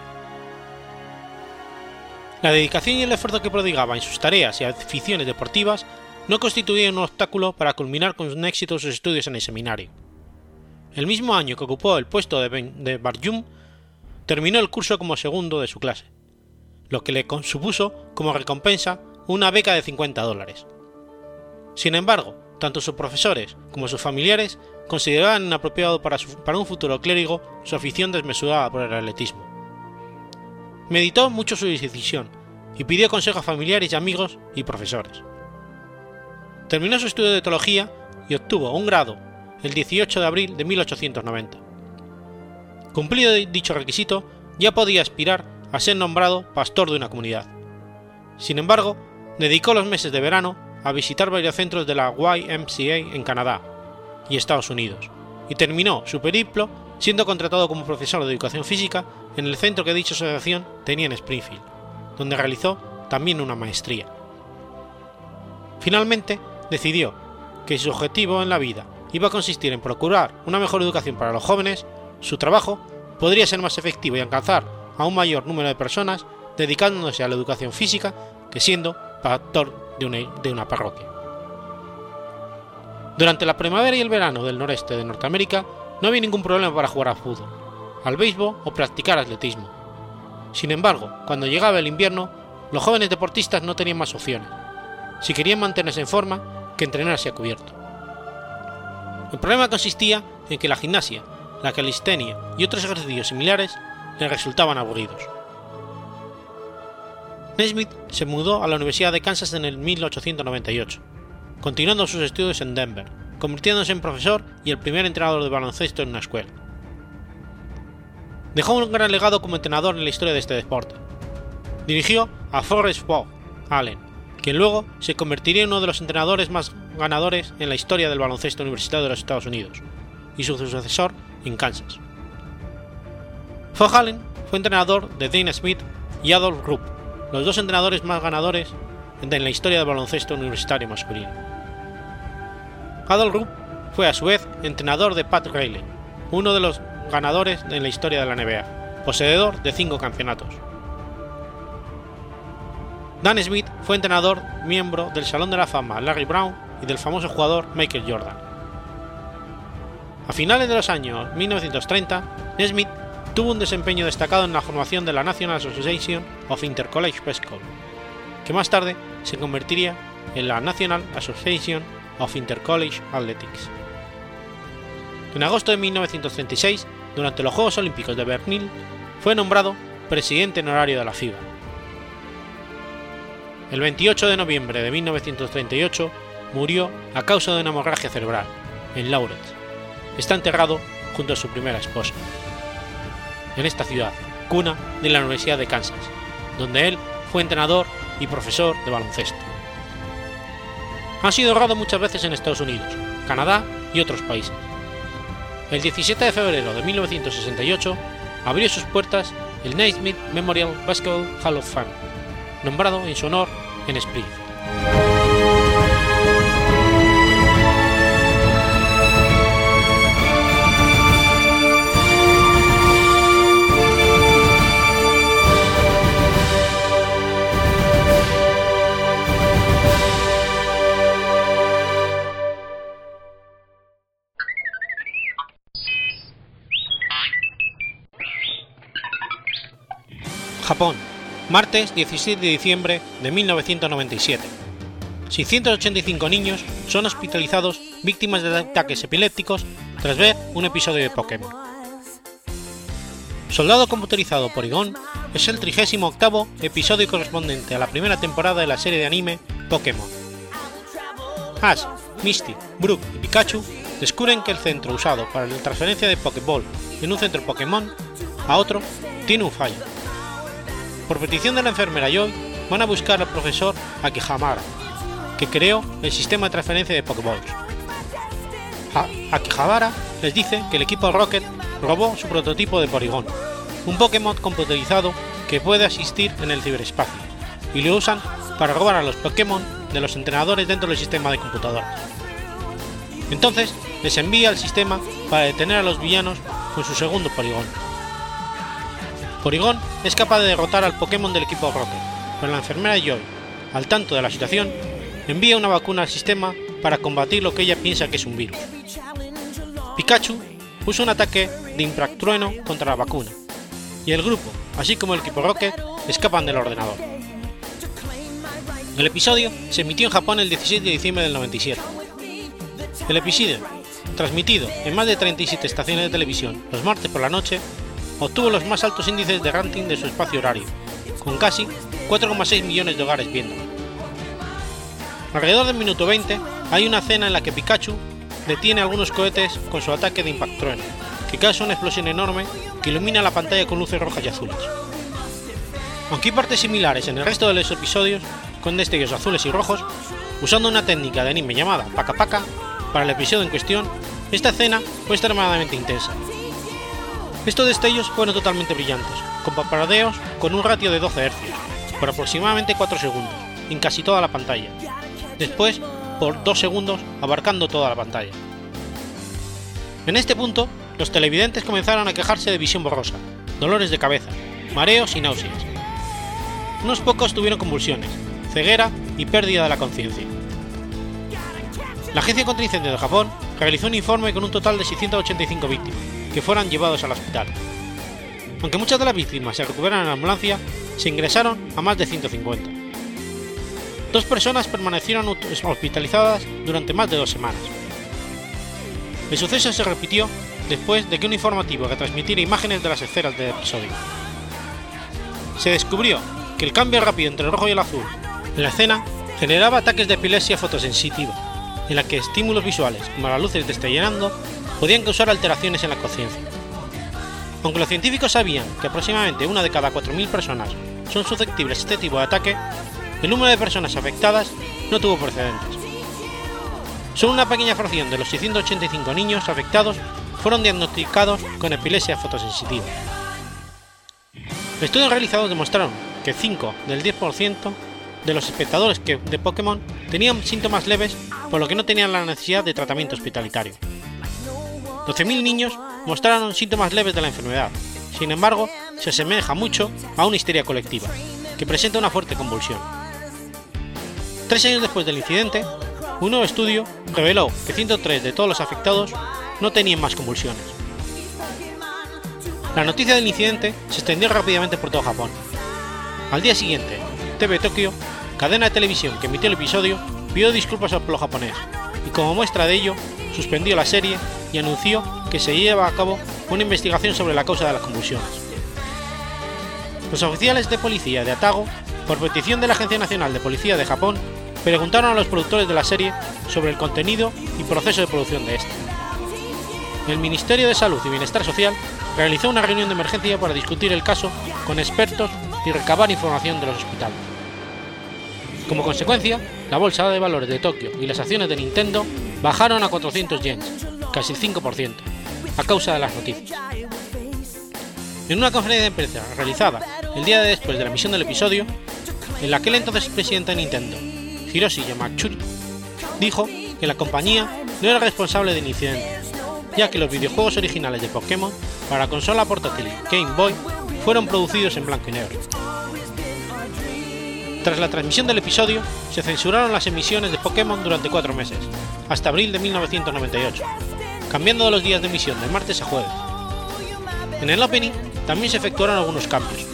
La dedicación y el esfuerzo que prodigaba en sus tareas y aficiones deportivas no constituían un obstáculo para culminar con éxito sus estudios en el seminario. El mismo año que ocupó el puesto de, ben, de Barjum, terminó el curso como segundo de su clase, lo que le supuso como recompensa una beca de 50 dólares. Sin embargo, tanto sus profesores como sus familiares consideraban inapropiado para, su, un futuro clérigo su afición desmesurada por el atletismo. Meditó mucho su decisión y pidió consejo a familiares y amigos y profesores. Terminó su estudio de teología y obtuvo un grado el 18 de abril de 1890. Cumplido dicho requisito, ya podía aspirar a ser nombrado pastor de una comunidad. Sin embargo, dedicó los meses de verano a visitar varios centros de la YMCA en Canadá y Estados Unidos, y terminó su periplo siendo contratado como profesor de educación física en el centro que dicha asociación tenía en Springfield, donde realizó también una maestría. Finalmente, decidió que su objetivo en la vida iba a consistir en procurar una mejor educación para los jóvenes, su trabajo podría ser más efectivo y alcanzar a un mayor número de personas dedicándose a la educación física que siendo de una, de una parroquia. Durante la primavera y el verano del noreste de Norteamérica no había ningún problema para jugar al fútbol, al béisbol o practicar atletismo. Sin embargo, cuando llegaba el invierno, los jóvenes deportistas no tenían más opciones, si querían mantenerse en forma, que entrenarse a cubierto. El problema consistía en que la gimnasia, la calistenia y otros ejercicios similares le resultaban aburridos. Nesmith se mudó a la Universidad de Kansas en el 1898, continuando sus estudios en Denver, convirtiéndose en profesor y el primer entrenador de baloncesto en una escuela. Dejó un gran legado como entrenador en la historia de este deporte. Dirigió a Forrest Fogg Allen, quien luego se convertiría en uno de los entrenadores más ganadores en la historia del baloncesto universitario de los Estados Unidos, y su sucesor en Kansas. Fogg Allen fue entrenador de Dana Smith y Adolf Rupp, los dos entrenadores más ganadores en la historia del baloncesto universitario masculino. Adolf Rupp fue a su vez entrenador de Pat Riley, uno de los ganadores en la historia de la NBA, poseedor de cinco campeonatos. Dan Smith fue entrenador miembro del Salón de la Fama Larry Brown y del famoso jugador Michael Jordan. A finales de los años 1930, Smith tuvo un desempeño destacado en la formación de la National Association of Intercollege Basketball, que más tarde se convertiría en la National Association of Intercollege Athletics. En agosto de 1936, durante los Juegos Olímpicos de Berlín, fue nombrado presidente honorario de la FIBA. El 28 de noviembre de 1938 murió a causa de una hemorragia cerebral, en Lawrence. Está enterrado junto a su primera esposa. En esta ciudad, cuna de la Universidad de Kansas, donde él fue entrenador y profesor de baloncesto. Ha sido honrado muchas veces en Estados Unidos, Canadá y otros países. El 17 de febrero de 1968 abrió sus puertas el Naismith Memorial Basketball Hall of Fame, nombrado en su honor en Springfield. Martes 17 de diciembre de 1997. 685 niños son hospitalizados víctimas de ataques epilépticos tras ver un episodio de Pokémon. Soldado computerizado Porygon es el 38 episodio correspondiente a la primera temporada de la serie de anime Pokémon. Ash, Misty, Brook y Pikachu descubren que el centro usado para la transferencia de Pokéball en un centro Pokémon a otro tiene un fallo. Por petición de la enfermera Joy, van a buscar al profesor Akihabara, que creó el sistema de transferencia de Pokéballs. Akihabara les dice que el equipo Rocket robó su prototipo de Porygon, un Pokémon computerizado que puede asistir en el ciberespacio, y lo usan para robar a los Pokémon de los entrenadores dentro del sistema de computadoras. Entonces les envía al sistema para detener a los villanos con su segundo Porygon. Porygon es capaz de derrotar al Pokémon del equipo Rocket, pero la enfermera Joy, al tanto de la situación, envía una vacuna al sistema para combatir lo que ella piensa que es un virus. Pikachu usa un ataque de Impactrueno contra la vacuna, y el grupo, así como el equipo Rocket, escapan del ordenador. El episodio se emitió en Japón el 16 de diciembre del 97. El episodio, transmitido en más de 37 estaciones de televisión los martes por la noche, obtuvo los más altos índices de ranking de su espacio horario, con casi 4,6 millones de hogares viéndolo. Alrededor del minuto 20 hay una escena en la que Pikachu detiene algunos cohetes con su ataque de impactrueno, que causa una explosión enorme que ilumina la pantalla con luces rojas y azules. Aunque hay partes similares en el resto de los episodios, con destellos azules y rojos, usando una técnica de anime llamada Paka Paka, para el episodio en cuestión, esta escena fue extremadamente intensa. Estos destellos fueron totalmente brillantes, con papadeos con un ratio de 12 Hz, por aproximadamente 4 segundos, en casi toda la pantalla. Después, por 2 segundos, abarcando toda la pantalla. En este punto, los televidentes comenzaron a quejarse de visión borrosa, dolores de cabeza, mareos y náuseas. Unos pocos tuvieron convulsiones, ceguera y pérdida de la conciencia. La Agencia contra Incendios de Japón realizó un informe con un total de 685 víctimas, que fueron llevados al hospital. Aunque muchas de las víctimas se recuperaron en ambulancia, se ingresaron a más de 150. Dos personas permanecieron hospitalizadas durante más de dos semanas. El suceso se repitió después de que un informativo que transmitiera imágenes de las escenas del episodio. Se descubrió que el cambio rápido entre el rojo y el azul en la escena generaba ataques de epilepsia fotosensitiva en la que estímulos visuales, como las luces destellando, podían causar alteraciones en la conciencia. Aunque los científicos sabían que aproximadamente una de cada 4.000 personas son susceptibles a este tipo de ataque, el número de personas afectadas no tuvo precedentes. Solo una pequeña fracción de los 685 niños afectados fueron diagnosticados con epilepsia fotosensitiva. Estudios realizados demostraron que 5 del 10% de los espectadores de Pokémon tenían síntomas leves por lo que no tenían la necesidad de tratamiento hospitalitario. 12.000 niños mostraron síntomas leves de la enfermedad, sin embargo, se asemeja mucho a una histeria colectiva, que presenta una fuerte convulsión. Tres años después del incidente, un nuevo estudio reveló que 103 de todos los afectados no tenían más convulsiones. La noticia del incidente se extendió rápidamente por todo Japón. Al día siguiente, TV Tokio, cadena de televisión que emitió el episodio, pidió disculpas al pueblo japonés y como muestra de ello, suspendió la serie y anunció que se lleva a cabo una investigación sobre la causa de las convulsiones. Los oficiales de policía de Atago, por petición de la Agencia Nacional de Policía de Japón, preguntaron a los productores de la serie sobre el contenido y proceso de producción de esta. El Ministerio de Salud y Bienestar Social realizó una reunión de emergencia para discutir el caso con expertos y recabar información de los hospitales. Como consecuencia, la bolsa de valores de Tokio y las acciones de Nintendo bajaron a 400 yens, casi el 5%, a causa de las noticias. En una conferencia de prensa realizada el día después de la emisión del episodio, en la que el entonces presidente de Nintendo, Hiroshi Yamauchi, dijo que la compañía no era responsable del incidente, ya que los videojuegos originales de Pokémon para consola portátil Game Boy fueron producidos en blanco y negro. Tras la transmisión del episodio, se censuraron las emisiones de Pokémon durante cuatro meses, hasta abril de 1998, cambiando los días de emisión de martes a jueves. En el opening también se efectuaron algunos cambios.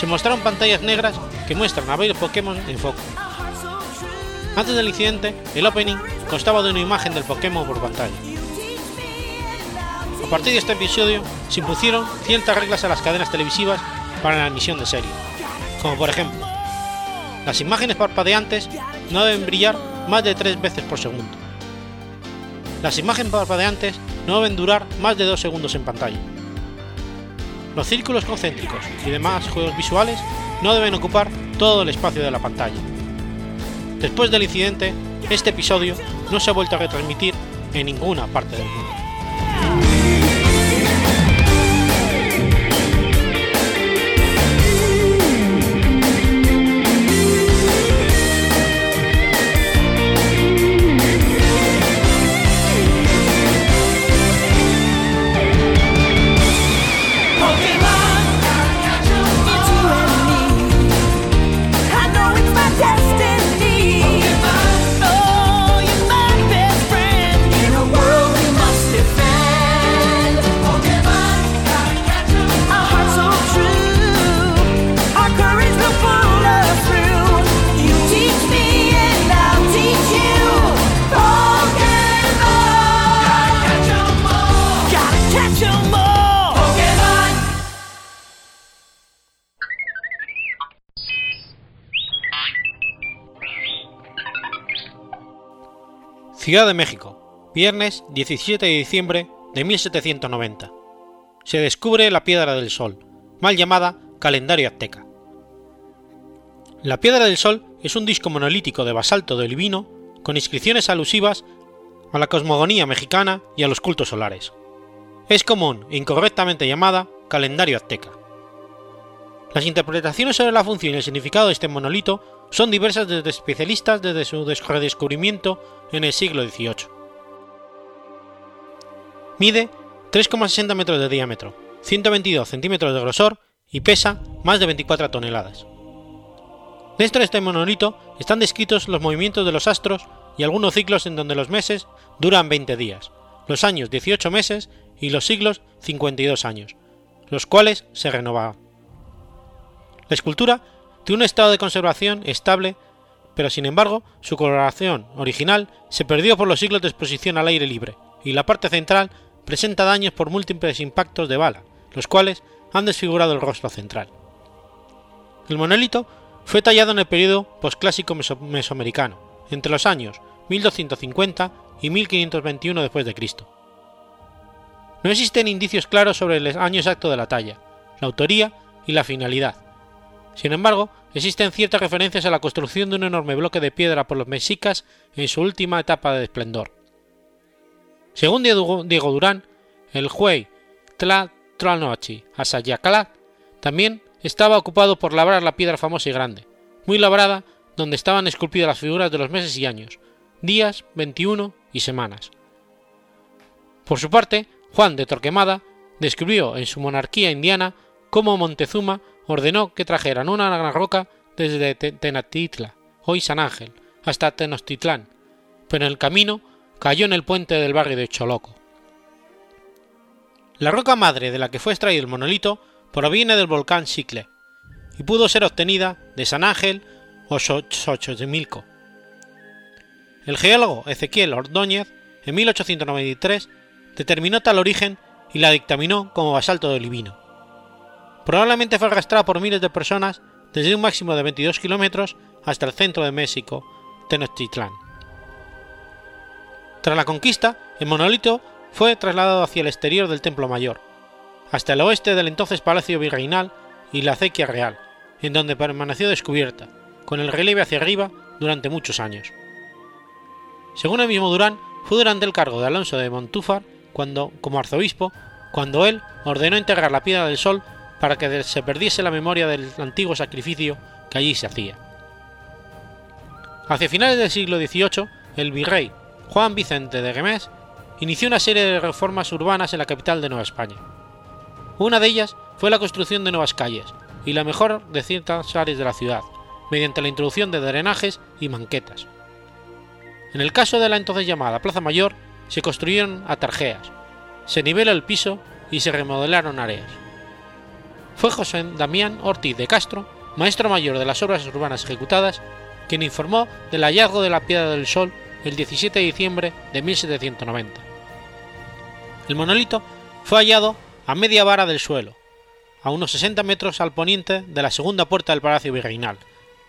Se mostraron pantallas negras que muestran a varios Pokémon en foco. Antes del incidente, el opening constaba de una imagen del Pokémon por pantalla. A partir de este episodio se impusieron ciertas reglas a las cadenas televisivas para la emisión de serie, como por ejemplo, las imágenes parpadeantes no deben brillar más de tres veces por segundo. Las imágenes parpadeantes no deben durar más de dos segundos en pantalla. Los círculos concéntricos y demás juegos visuales no deben ocupar todo el espacio de la pantalla. Después del incidente, este episodio no se ha vuelto a retransmitir en ninguna parte del mundo. Ciudad de México, viernes 17 de diciembre de 1790. Se descubre la Piedra del Sol, mal llamada calendario azteca. La Piedra del Sol es un disco monolítico de basalto de olivino con inscripciones alusivas a la cosmogonía mexicana y a los cultos solares. Es común e incorrectamente llamada calendario azteca. Las interpretaciones sobre la función y el significado de este monolito son diversas desde especialistas desde su redescubrimiento en el siglo XVIII. Mide 3,60 metros de diámetro, 122 centímetros de grosor y pesa más de 24 toneladas. Dentro de este monolito están descritos los movimientos de los astros y algunos ciclos en donde los meses duran 20 días, los años 18 meses y los siglos 52 años, los cuales se renovaban. La escultura tiene un estado de conservación estable, pero sin embargo su coloración original se perdió por los siglos de exposición al aire libre, y la parte central presenta daños por múltiples impactos de bala, los cuales han desfigurado el rostro central. El monolito fue tallado en el periodo posclásico mesoamericano, entre los años 1250 y 1521 después de Cristo. No existen indicios claros sobre el año exacto de la talla, la autoría y la finalidad. Sin embargo, existen ciertas referencias a la construcción de un enorme bloque de piedra por los mexicas en su última etapa de esplendor. Según Diego Durán, el Huey Tlatlanochi Asayacala también estaba ocupado por labrar la piedra famosa y grande, muy labrada, donde estaban esculpidas las figuras de los meses y años, días, 21 y semanas. Por su parte, Juan de Torquemada describió en su monarquía indiana cómo Montezuma ordenó que trajeran una gran roca desde Tenatitla, hoy San Ángel, hasta Tenochtitlán, pero en el camino cayó en el puente del barrio de Choloco. La roca madre de la que fue extraído el monolito proviene del volcán Xicle y pudo ser obtenida de San Ángel o Xochimilco. El geólogo Ezequiel Ordóñez, en 1893, determinó tal origen y la dictaminó como basalto de olivino. Probablemente fue arrastrada por miles de personas desde un máximo de 22 kilómetros hasta el centro de México, Tenochtitlán. Tras la conquista, el monolito fue trasladado hacia el exterior del Templo Mayor, hasta el oeste del entonces Palacio Virreinal y la acequia real, en donde permaneció descubierta, con el relieve hacia arriba durante muchos años. Según el mismo Durán, fue durante el cargo de Alonso de Montúfar, cuando, como arzobispo, cuando él ordenó enterrar la piedra del sol para que se perdiese la memoria del antiguo sacrificio que allí se hacía. Hacia finales del siglo XVIII, el virrey Juan Vicente de Gemés inició una serie de reformas urbanas en la capital de Nueva España. Una de ellas fue la construcción de nuevas calles y la mejor de ciertas áreas de la ciudad, mediante la introducción de drenajes y manquetas. En el caso de la entonces llamada Plaza Mayor, se construyeron atarjeas, se niveló el piso y se remodelaron áreas. Fue José Damián Ortiz de Castro, maestro mayor de las obras urbanas ejecutadas, quien informó del hallazgo de la Piedra del Sol el 17 de diciembre de 1790. El monolito fue hallado a media vara del suelo, a unos 60 metros al poniente de la segunda puerta del Palacio Virreinal,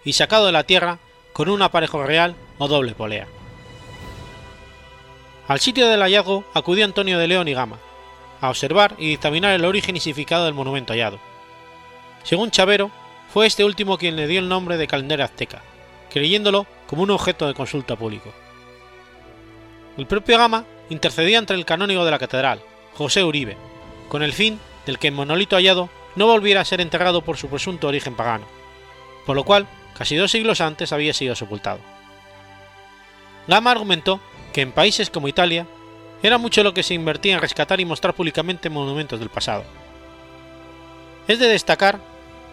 y sacado de la tierra con un aparejo real o doble polea. Al sitio del hallazgo acudió Antonio de León y Gama, a observar y dictaminar el origen y significado del monumento hallado. Según Chavero, fue este último quien le dio el nombre de calendario azteca, creyéndolo como un objeto de consulta público. El propio Gama intercedía entre el canónigo de la catedral, José Uribe, con el fin del que el monolito hallado no volviera a ser enterrado por su presunto origen pagano, por lo cual casi dos siglos antes había sido sepultado. Gama argumentó que en países como Italia era mucho lo que se invertía en rescatar y mostrar públicamente monumentos del pasado. Es de destacar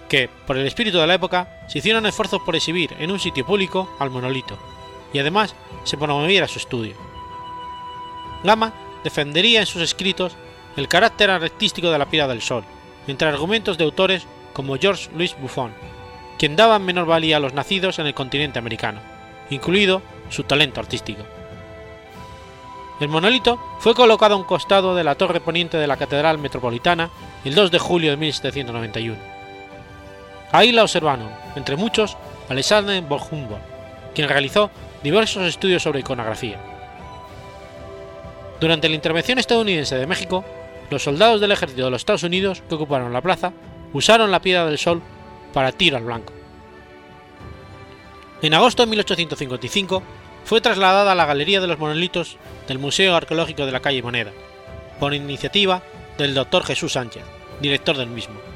que, por el espíritu de la época, se hicieron esfuerzos por exhibir en un sitio público al monolito, y además se promoviera su estudio. Gama defendería en sus escritos el carácter artístico de la Pira del Sol, entre argumentos de autores como George Louis Buffon, quien daba menor valía a los nacidos en el continente americano, incluido su talento artístico. El monolito fue colocado a un costado de la torre poniente de la Catedral Metropolitana el 2 de julio de 1791. Ahí la observaron, entre muchos, Alexander Humboldt, quien realizó diversos estudios sobre iconografía. Durante la intervención estadounidense de México, los soldados del ejército de los Estados Unidos que ocuparon la plaza usaron la piedra del sol para tiro al blanco. En agosto de 1855 fue trasladada a la Galería de los Monolitos del Museo Arqueológico de la calle Moneda, por iniciativa del Dr. Jesús Sánchez, director del mismo.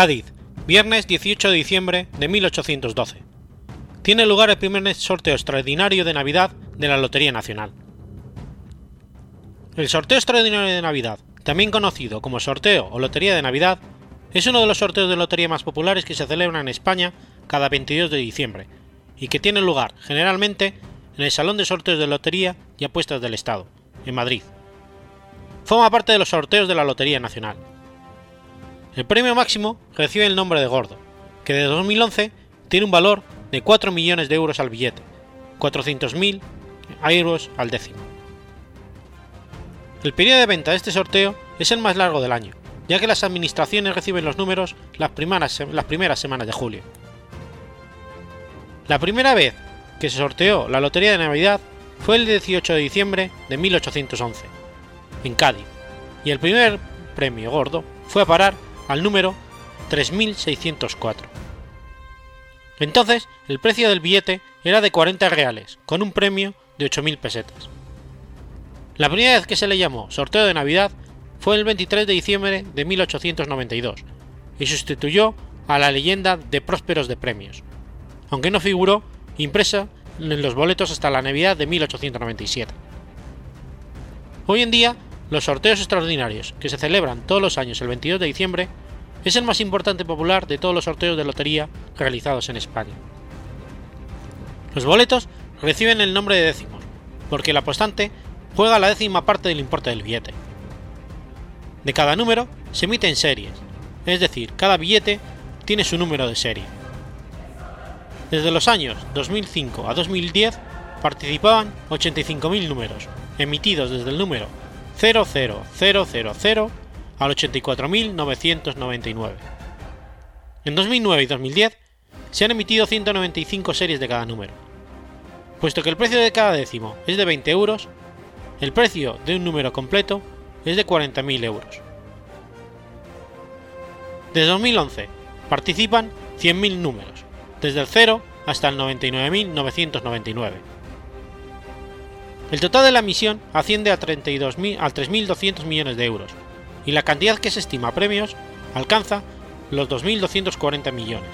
Cádiz, viernes 18 de diciembre de 1812. Tiene lugar el primer sorteo extraordinario de Navidad de la Lotería Nacional. El sorteo extraordinario de Navidad, también conocido como sorteo o Lotería de Navidad, es uno de los sorteos de lotería más populares que se celebran en España cada 22 de diciembre y que tiene lugar generalmente en el Salón de Sorteos de Lotería y Apuestas del Estado, en Madrid. Forma parte de los sorteos de la Lotería Nacional. El premio máximo recibe el nombre de Gordo, que de 2011 tiene un valor de 4 millones de euros al billete, 400.000 euros al décimo. El periodo de venta de este sorteo es el más largo del año, ya que las administraciones reciben los números las primeras, las primeras semanas de julio. La primera vez que se sorteó la Lotería de Navidad fue el 18 de diciembre de 1811, en Cádiz, y el primer premio gordo fue a parar al número 3604. Entonces, el precio del billete era de 40 reales, con un premio de 8.000 pesetas. La primera vez que se le llamó sorteo de Navidad fue el 23 de diciembre de 1892 y sustituyó a la leyenda de prósperos de premios, aunque no figuró impresa en los boletos hasta la Navidad de 1897. Hoy en día los sorteos extraordinarios, que se celebran todos los años el 22 de diciembre, es el más importante y popular de todos los sorteos de lotería realizados en España. Los boletos reciben el nombre de décimos, porque el apostante juega la décima parte del importe del billete. de cada número se emite en series, es decir, cada billete tiene su número de serie. Desde los años 2005 a 2010 participaban 85.000 números, emitidos desde el número 00000 al 84.999. En 2009 y 2010 se han emitido 195 series de cada número. Puesto que el precio de cada décimo es de 20 euros, el precio de un número completo es de 40.000 euros. Desde 2011 participan 100.000 números, desde el 0 hasta el 99.999. El total de la emisión asciende a, 32.000 a 3.200 millones de euros, y la cantidad que se estima a premios alcanza los 2.240 millones.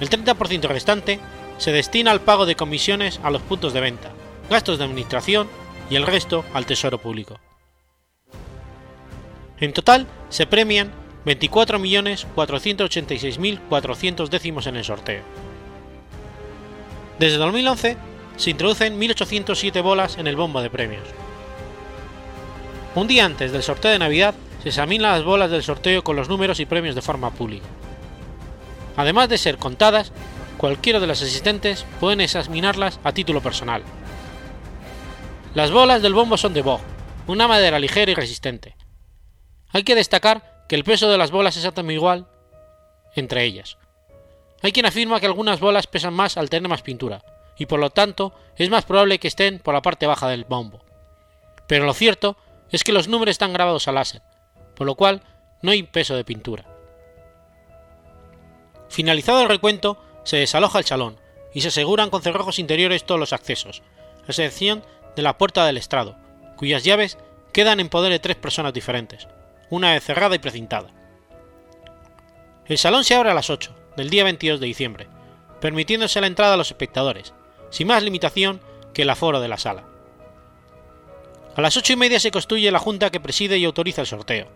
El 30% restante se destina al pago de comisiones a los puntos de venta, gastos de administración y el resto al Tesoro Público. En total se premian 24.486.400 décimos en el sorteo. Desde 2011 se introducen 1.807 bolas en el bombo de premios. Un día antes del sorteo de Navidad se examinan las bolas del sorteo con los números y premios de forma pública. Además de ser contadas, cualquiera de los asistentes pueden examinarlas a título personal. Las bolas del bombo son de boj, una madera ligera y resistente. Hay que destacar que el peso de las bolas es exactamente igual entre ellas. Hay quien afirma que algunas bolas pesan más al tener más pintura, y por lo tanto es más probable que estén por la parte baja del bombo. Pero lo cierto es que los números están grabados a láser, por lo cual no hay peso de pintura. Finalizado el recuento, se desaloja el salón y se aseguran con cerrojos interiores todos los accesos, a excepción de la puerta del estrado, cuyas llaves quedan en poder de tres personas diferentes, una vez cerrada y precintada. El salón se abre a las 8 del día 22 de diciembre, permitiéndose la entrada a los espectadores, sin más limitación que el aforo de la sala. A las ocho y media se construye la junta que preside y autoriza el sorteo.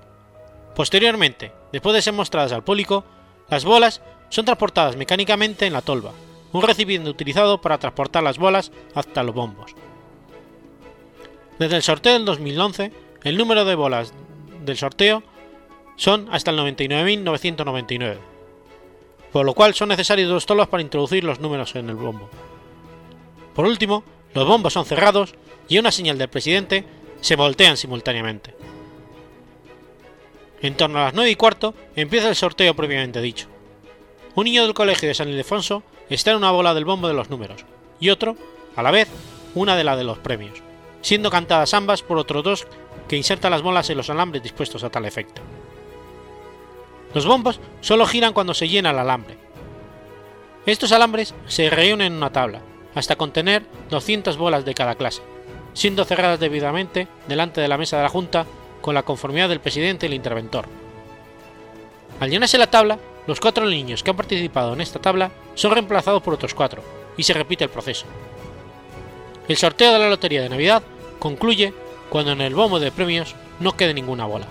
Posteriormente, después de ser mostradas al público, las bolas son transportadas mecánicamente en la tolva, un recipiente utilizado para transportar las bolas hasta los bombos. Desde el sorteo del 2011, el número de bolas del sorteo son hasta el 99.999, por lo cual son necesarios dos tolos para introducir los números en el bombo. Por último, los bombos son cerrados y una señal del presidente se voltean simultáneamente. En torno a las 9 y cuarto empieza el sorteo previamente dicho. Un niño del colegio de San Ildefonso está en una bola del bombo de los números y otro, a la vez, una de la de los premios, siendo cantadas ambas por otros dos que insertan las bolas en los alambres dispuestos a tal efecto. Los bombos solo giran cuando se llena el alambre. Estos alambres se reúnen en una tabla, hasta contener 200 bolas de cada clase, siendo cerradas debidamente delante de la mesa de la Junta con la conformidad del presidente y el interventor. Al llenarse la tabla, los cuatro niños que han participado en esta tabla son reemplazados por otros cuatro, y se repite el proceso. El sorteo de la Lotería de Navidad concluye cuando en el bombo de premios no quede ninguna bola.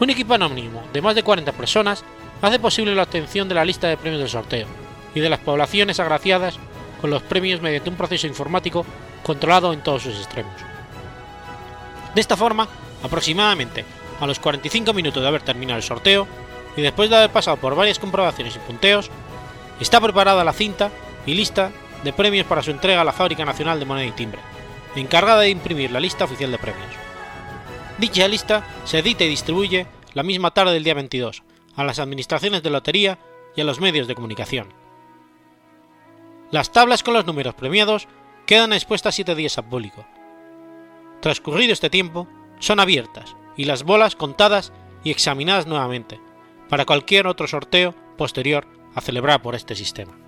Un equipo anónimo de más de 40 personas hace posible la obtención de la lista de premios del sorteo y de las poblaciones agraciadas con los premios mediante un proceso informático controlado en todos sus extremos. De esta forma, aproximadamente a los 45 minutos de haber terminado el sorteo y después de haber pasado por varias comprobaciones y punteos, está preparada la cinta y lista de premios para su entrega a la Fábrica Nacional de Moneda y Timbre, encargada de imprimir la lista oficial de premios. Dicha lista se edita y distribuye la misma tarde del día 22 a las administraciones de lotería y a los medios de comunicación. Las tablas con los números premiados quedan expuestas siete días público. Transcurrido este tiempo, son abiertas y las bolas contadas y examinadas nuevamente, para cualquier otro sorteo posterior a celebrar por este sistema.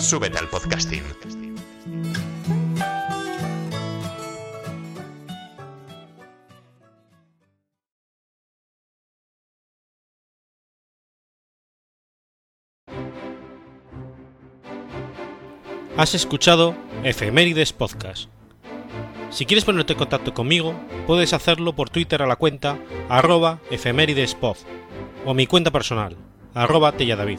Súbete al podcasting. Has escuchado Efemérides Podcast. Si quieres ponerte en contacto conmigo, puedes hacerlo por Twitter a la cuenta arroba efemeridespod o mi cuenta personal, arroba telladavid,